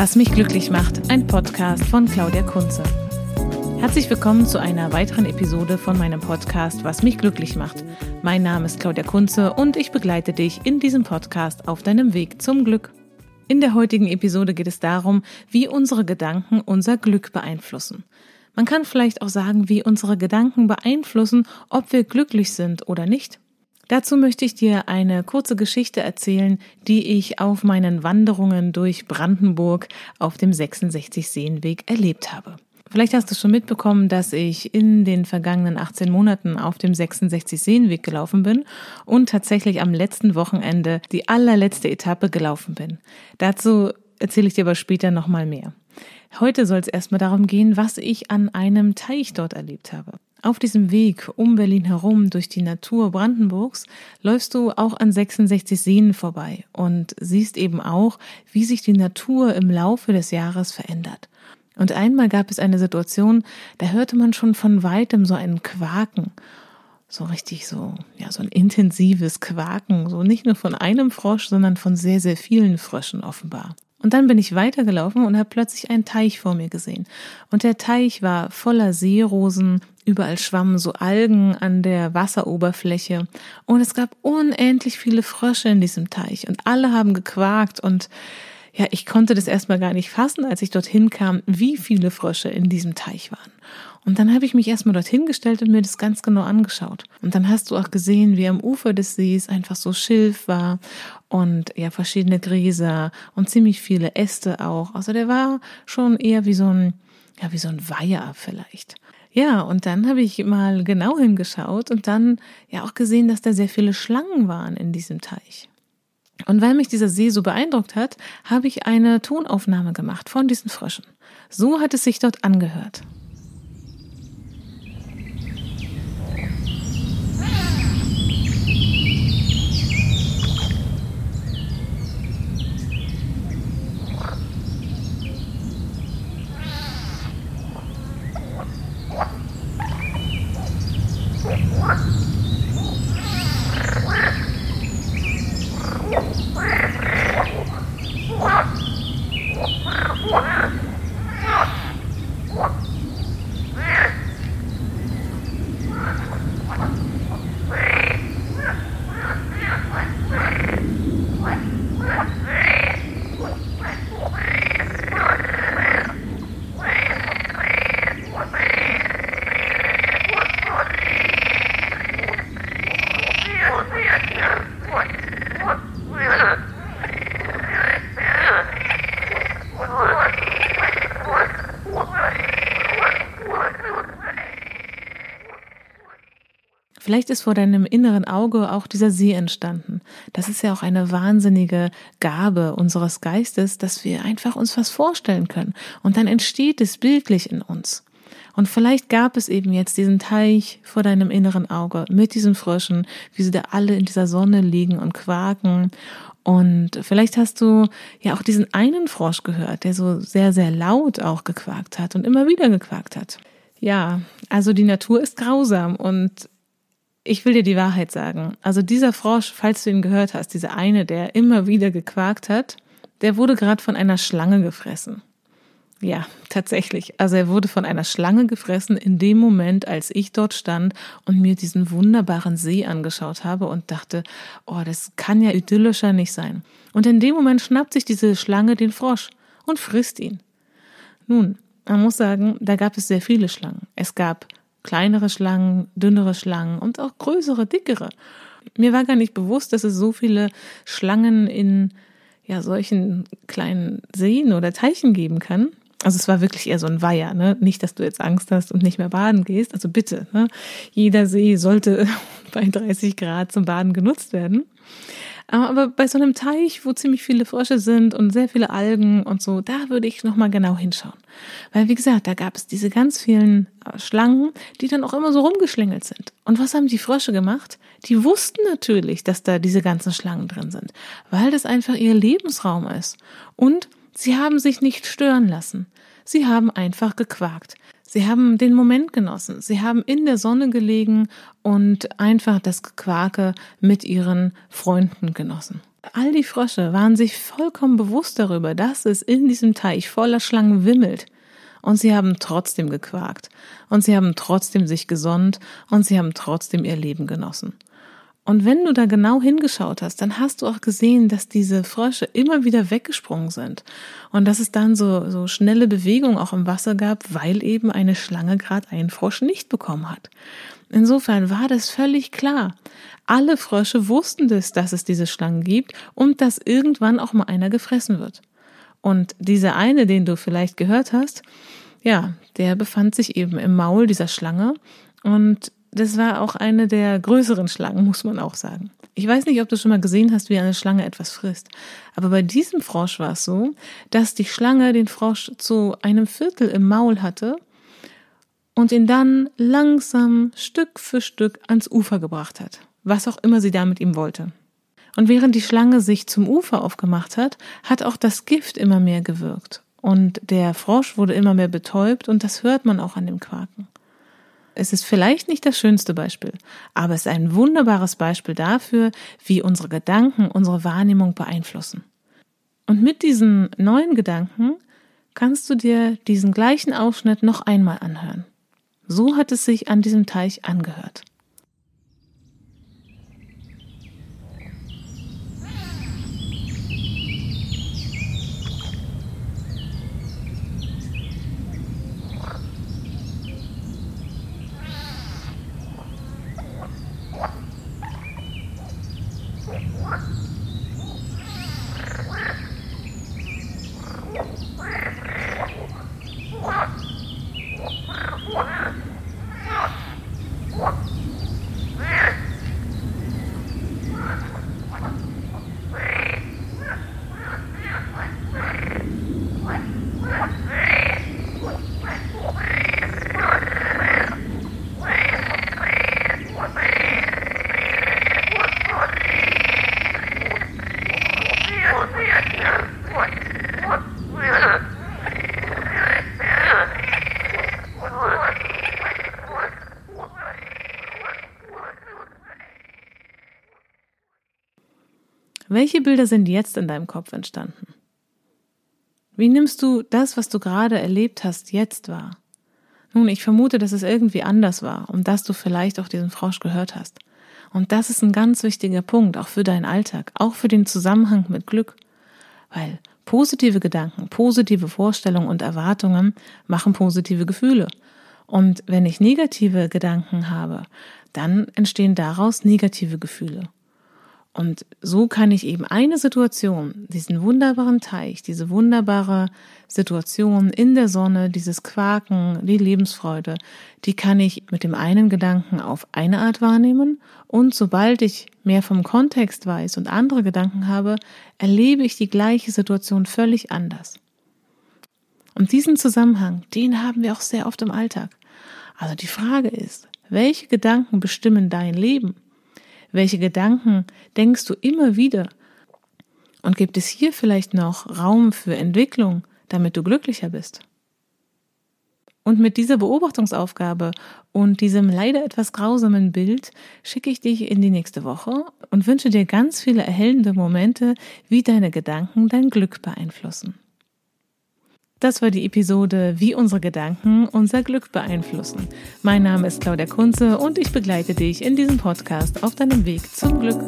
Was mich glücklich macht, ein Podcast von Claudia Kunze. Herzlich willkommen zu einer weiteren Episode von meinem Podcast Was mich glücklich macht. Mein Name ist Claudia Kunze und ich begleite dich in diesem Podcast auf deinem Weg zum Glück. In der heutigen Episode geht es darum, wie unsere Gedanken unser Glück beeinflussen. Man kann vielleicht auch sagen, wie unsere Gedanken beeinflussen, ob wir glücklich sind oder nicht. Dazu möchte ich dir eine kurze Geschichte erzählen, die ich auf meinen Wanderungen durch Brandenburg auf dem 66 Seenweg erlebt habe. Vielleicht hast du schon mitbekommen, dass ich in den vergangenen 18 Monaten auf dem 66 Seenweg gelaufen bin und tatsächlich am letzten Wochenende die allerletzte Etappe gelaufen bin. Dazu erzähle ich dir aber später nochmal mehr. Heute soll es erstmal darum gehen, was ich an einem Teich dort erlebt habe. Auf diesem Weg um Berlin herum durch die Natur Brandenburgs läufst du auch an 66 Seen vorbei und siehst eben auch, wie sich die Natur im Laufe des Jahres verändert. Und einmal gab es eine Situation, da hörte man schon von weitem so einen Quaken. So richtig so, ja, so ein intensives Quaken. So nicht nur von einem Frosch, sondern von sehr, sehr vielen Fröschen offenbar. Und dann bin ich weitergelaufen und habe plötzlich einen Teich vor mir gesehen. Und der Teich war voller Seerosen, überall schwammen so Algen an der Wasseroberfläche. Und es gab unendlich viele Frösche in diesem Teich. Und alle haben gequakt und ja, ich konnte das erstmal gar nicht fassen, als ich dorthin kam, wie viele Frösche in diesem Teich waren. Und dann habe ich mich erstmal dorthin gestellt und mir das ganz genau angeschaut. Und dann hast du auch gesehen, wie am Ufer des Sees einfach so Schilf war und ja, verschiedene Gräser und ziemlich viele Äste auch. Also der war schon eher wie so ein, ja, wie so ein Weiher vielleicht. Ja, und dann habe ich mal genau hingeschaut und dann ja auch gesehen, dass da sehr viele Schlangen waren in diesem Teich. Und weil mich dieser See so beeindruckt hat, habe ich eine Tonaufnahme gemacht von diesen Fröschen. So hat es sich dort angehört. Vielleicht ist vor deinem inneren Auge auch dieser See entstanden. Das ist ja auch eine wahnsinnige Gabe unseres Geistes, dass wir einfach uns was vorstellen können. Und dann entsteht es bildlich in uns. Und vielleicht gab es eben jetzt diesen Teich vor deinem inneren Auge mit diesen Fröschen, wie sie da alle in dieser Sonne liegen und quaken. Und vielleicht hast du ja auch diesen einen Frosch gehört, der so sehr, sehr laut auch gequakt hat und immer wieder gequakt hat. Ja, also die Natur ist grausam und ich will dir die Wahrheit sagen. Also dieser Frosch, falls du ihn gehört hast, dieser eine, der immer wieder gequakt hat, der wurde gerade von einer Schlange gefressen. Ja, tatsächlich. Also er wurde von einer Schlange gefressen in dem Moment, als ich dort stand und mir diesen wunderbaren See angeschaut habe und dachte, oh, das kann ja idyllischer nicht sein. Und in dem Moment schnappt sich diese Schlange den Frosch und frisst ihn. Nun, man muss sagen, da gab es sehr viele Schlangen. Es gab kleinere Schlangen, dünnere Schlangen und auch größere, dickere. Mir war gar nicht bewusst, dass es so viele Schlangen in ja solchen kleinen Seen oder Teichen geben kann. Also es war wirklich eher so ein Weiher, ne? Nicht, dass du jetzt Angst hast und nicht mehr baden gehst. Also bitte, ne? Jeder See sollte bei 30 Grad zum Baden genutzt werden. Aber bei so einem Teich, wo ziemlich viele Frösche sind und sehr viele Algen und so, da würde ich nochmal genau hinschauen. Weil, wie gesagt, da gab es diese ganz vielen äh, Schlangen, die dann auch immer so rumgeschlingelt sind. Und was haben die Frösche gemacht? Die wussten natürlich, dass da diese ganzen Schlangen drin sind, weil das einfach ihr Lebensraum ist. Und sie haben sich nicht stören lassen. Sie haben einfach gequakt. Sie haben den Moment genossen. Sie haben in der Sonne gelegen und einfach das Gequake mit ihren Freunden genossen. All die Frösche waren sich vollkommen bewusst darüber, dass es in diesem Teich voller Schlangen wimmelt. Und sie haben trotzdem gequakt. Und sie haben trotzdem sich gesonnt. Und sie haben trotzdem ihr Leben genossen. Und wenn du da genau hingeschaut hast, dann hast du auch gesehen, dass diese Frösche immer wieder weggesprungen sind und dass es dann so, so schnelle Bewegung auch im Wasser gab, weil eben eine Schlange gerade einen Frosch nicht bekommen hat. Insofern war das völlig klar. Alle Frösche wussten das, dass es diese Schlangen gibt und dass irgendwann auch mal einer gefressen wird. Und dieser eine, den du vielleicht gehört hast, ja, der befand sich eben im Maul dieser Schlange und das war auch eine der größeren Schlangen, muss man auch sagen. Ich weiß nicht, ob du schon mal gesehen hast, wie eine Schlange etwas frisst. Aber bei diesem Frosch war es so, dass die Schlange den Frosch zu einem Viertel im Maul hatte und ihn dann langsam Stück für Stück ans Ufer gebracht hat. Was auch immer sie da mit ihm wollte. Und während die Schlange sich zum Ufer aufgemacht hat, hat auch das Gift immer mehr gewirkt. Und der Frosch wurde immer mehr betäubt und das hört man auch an dem Quaken. Es ist vielleicht nicht das schönste Beispiel, aber es ist ein wunderbares Beispiel dafür, wie unsere Gedanken unsere Wahrnehmung beeinflussen. Und mit diesen neuen Gedanken kannst du dir diesen gleichen Ausschnitt noch einmal anhören. So hat es sich an diesem Teich angehört. Welche Bilder sind jetzt in deinem Kopf entstanden? Wie nimmst du das, was du gerade erlebt hast, jetzt wahr? Nun, ich vermute, dass es irgendwie anders war und dass du vielleicht auch diesen Frosch gehört hast. Und das ist ein ganz wichtiger Punkt, auch für deinen Alltag, auch für den Zusammenhang mit Glück. Weil positive Gedanken, positive Vorstellungen und Erwartungen machen positive Gefühle. Und wenn ich negative Gedanken habe, dann entstehen daraus negative Gefühle. Und so kann ich eben eine Situation, diesen wunderbaren Teich, diese wunderbare Situation in der Sonne, dieses Quaken, die Lebensfreude, die kann ich mit dem einen Gedanken auf eine Art wahrnehmen und sobald ich mehr vom Kontext weiß und andere Gedanken habe, erlebe ich die gleiche Situation völlig anders. Und diesen Zusammenhang, den haben wir auch sehr oft im Alltag. Also die Frage ist, welche Gedanken bestimmen dein Leben? Welche Gedanken denkst du immer wieder? Und gibt es hier vielleicht noch Raum für Entwicklung, damit du glücklicher bist? Und mit dieser Beobachtungsaufgabe und diesem leider etwas grausamen Bild schicke ich dich in die nächste Woche und wünsche dir ganz viele erhellende Momente, wie deine Gedanken dein Glück beeinflussen. Das war die Episode Wie unsere Gedanken unser Glück beeinflussen. Mein Name ist Claudia Kunze und ich begleite dich in diesem Podcast auf deinem Weg zum Glück.